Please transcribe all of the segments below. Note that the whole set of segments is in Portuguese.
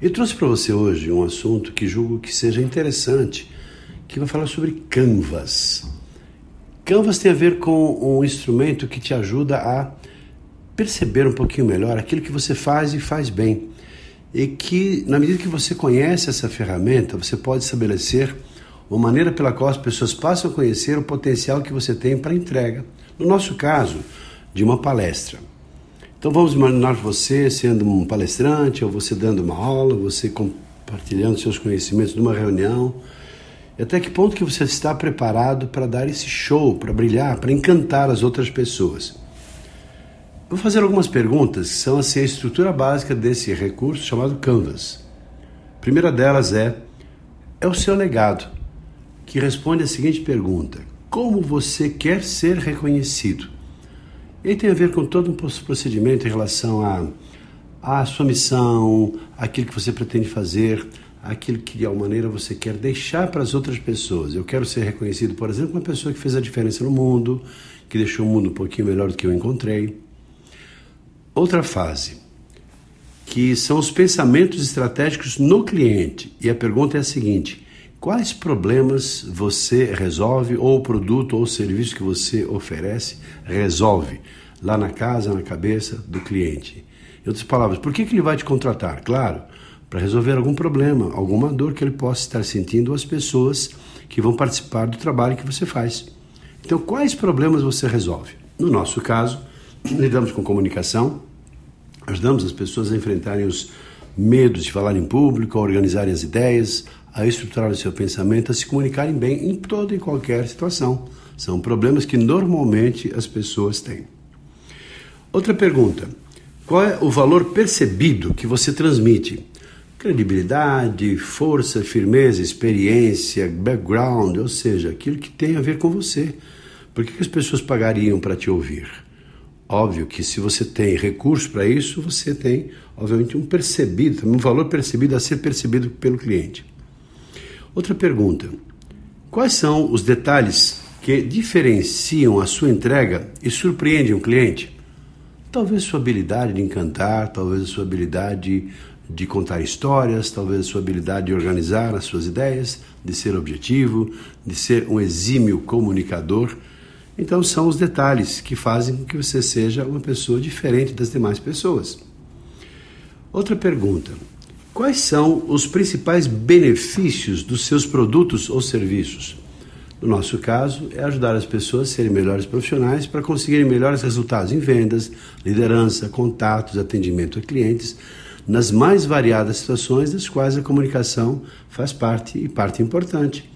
Eu trouxe para você hoje um assunto que julgo que seja interessante, que vai falar sobre Canvas. Canvas tem a ver com um instrumento que te ajuda a perceber um pouquinho melhor aquilo que você faz e faz bem. E que, na medida que você conhece essa ferramenta, você pode estabelecer uma maneira pela qual as pessoas passam a conhecer o potencial que você tem para entrega. No nosso caso, de uma palestra. Então vamos imaginar você sendo um palestrante, ou você dando uma aula, você compartilhando seus conhecimentos numa reunião. E até que ponto que você está preparado para dar esse show, para brilhar, para encantar as outras pessoas? Vou fazer algumas perguntas que são assim, a estrutura básica desse recurso chamado Canvas. A primeira delas é: é o seu legado, que responde a seguinte pergunta: Como você quer ser reconhecido? E tem a ver com todo um procedimento em relação à a sua missão, aquilo que você pretende fazer, aquilo que de alguma maneira você quer deixar para as outras pessoas. Eu quero ser reconhecido, por exemplo, uma pessoa que fez a diferença no mundo, que deixou o mundo um pouquinho melhor do que eu encontrei. Outra fase, que são os pensamentos estratégicos no cliente. E a pergunta é a seguinte: Quais problemas você resolve, ou o produto ou o serviço que você oferece resolve lá na casa, na cabeça do cliente? Em outras palavras, por que, que ele vai te contratar? Claro, para resolver algum problema, alguma dor que ele possa estar sentindo, ou as pessoas que vão participar do trabalho que você faz. Então, quais problemas você resolve? No nosso caso, lidamos com comunicação, ajudamos as pessoas a enfrentarem os medos de falar em público, a organizarem as ideias, a estruturar o seu pensamento, a se comunicarem bem em toda e qualquer situação. São problemas que normalmente as pessoas têm. Outra pergunta: qual é o valor percebido que você transmite? Credibilidade, força, firmeza, experiência, background, ou seja, aquilo que tem a ver com você. Por que as pessoas pagariam para te ouvir? Óbvio que se você tem recurso para isso, você tem, obviamente, um percebido, um valor percebido a ser percebido pelo cliente. Outra pergunta: quais são os detalhes que diferenciam a sua entrega e surpreendem o cliente? Talvez sua habilidade de encantar, talvez sua habilidade de contar histórias, talvez sua habilidade de organizar as suas ideias, de ser objetivo, de ser um exímio comunicador. Então, são os detalhes que fazem com que você seja uma pessoa diferente das demais pessoas. Outra pergunta: Quais são os principais benefícios dos seus produtos ou serviços? No nosso caso, é ajudar as pessoas a serem melhores profissionais para conseguirem melhores resultados em vendas, liderança, contatos, atendimento a clientes, nas mais variadas situações das quais a comunicação faz parte e parte importante.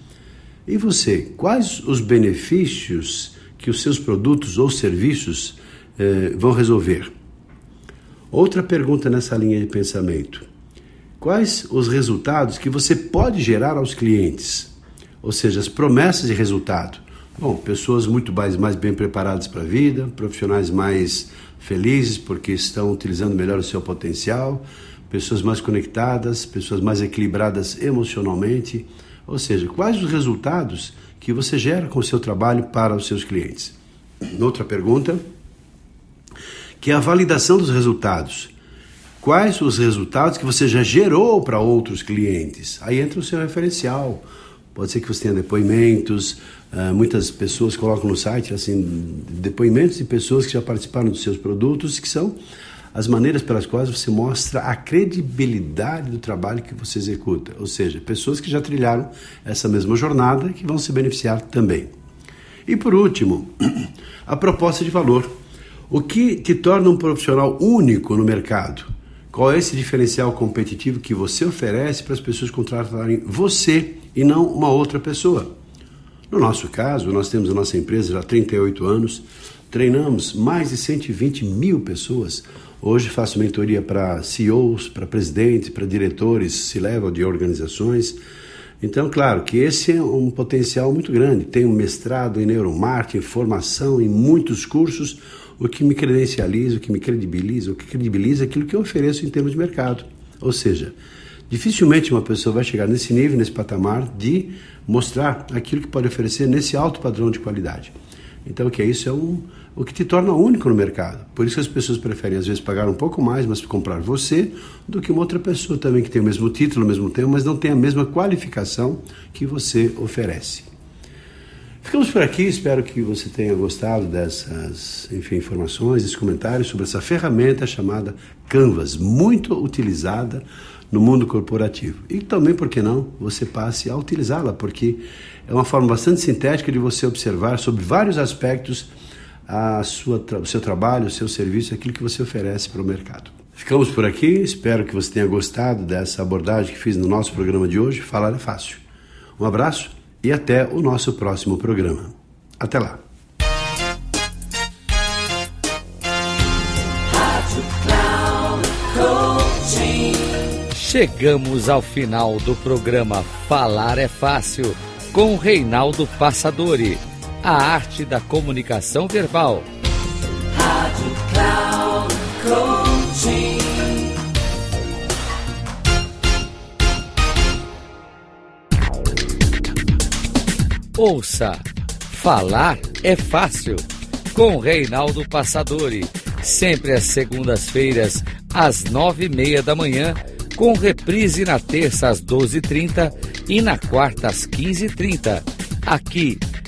E você, quais os benefícios que os seus produtos ou serviços eh, vão resolver? Outra pergunta nessa linha de pensamento quais os resultados que você pode gerar aos clientes, ou seja, as promessas de resultado. Bom, pessoas muito mais, mais bem preparadas para a vida, profissionais mais felizes porque estão utilizando melhor o seu potencial, pessoas mais conectadas, pessoas mais equilibradas emocionalmente. Ou seja, quais os resultados que você gera com o seu trabalho para os seus clientes? Outra pergunta, que é a validação dos resultados. Quais os resultados que você já gerou para outros clientes? Aí entra o seu referencial. Pode ser que você tenha depoimentos, uh, muitas pessoas colocam no site assim depoimentos de pessoas que já participaram dos seus produtos, que são as maneiras pelas quais você mostra a credibilidade do trabalho que você executa, ou seja, pessoas que já trilharam essa mesma jornada que vão se beneficiar também. E por último, a proposta de valor. O que te torna um profissional único no mercado? Qual é esse diferencial competitivo que você oferece para as pessoas contratarem você e não uma outra pessoa? No nosso caso, nós temos a nossa empresa já há 38 anos, treinamos mais de 120 mil pessoas. Hoje faço mentoria para CEOs, para presidentes, para diretores, se level de organizações. Então, claro que esse é um potencial muito grande. Tenho mestrado em neuromarketing, formação em muitos cursos, o que me credencializa, o que me credibiliza, o que credibiliza aquilo que eu ofereço em termos de mercado. Ou seja, dificilmente uma pessoa vai chegar nesse nível, nesse patamar de mostrar aquilo que pode oferecer nesse alto padrão de qualidade. Então, o que é isso? É um, o que te torna único no mercado. Por isso as pessoas preferem, às vezes, pagar um pouco mais, mas comprar você, do que uma outra pessoa também que tem o mesmo título, o mesmo tempo, mas não tem a mesma qualificação que você oferece. Ficamos por aqui, espero que você tenha gostado dessas enfim, informações, desses comentários sobre essa ferramenta chamada Canvas, muito utilizada no mundo corporativo. E também, por que não, você passe a utilizá-la, porque é uma forma bastante sintética de você observar sobre vários aspectos a sua, o seu trabalho, o seu serviço, aquilo que você oferece para o mercado. Ficamos por aqui, espero que você tenha gostado dessa abordagem que fiz no nosso programa de hoje. Falar é fácil. Um abraço e até o nosso próximo programa. Até lá. Chegamos ao final do programa Falar é Fácil com Reinaldo Passadori, a arte da comunicação verbal. Rádio Cloud Coaching. Ouça, falar é fácil com Reinaldo Passadori, sempre às segundas-feiras às nove e meia da manhã com reprise na terça às 12h30 e na quarta às 15h30, aqui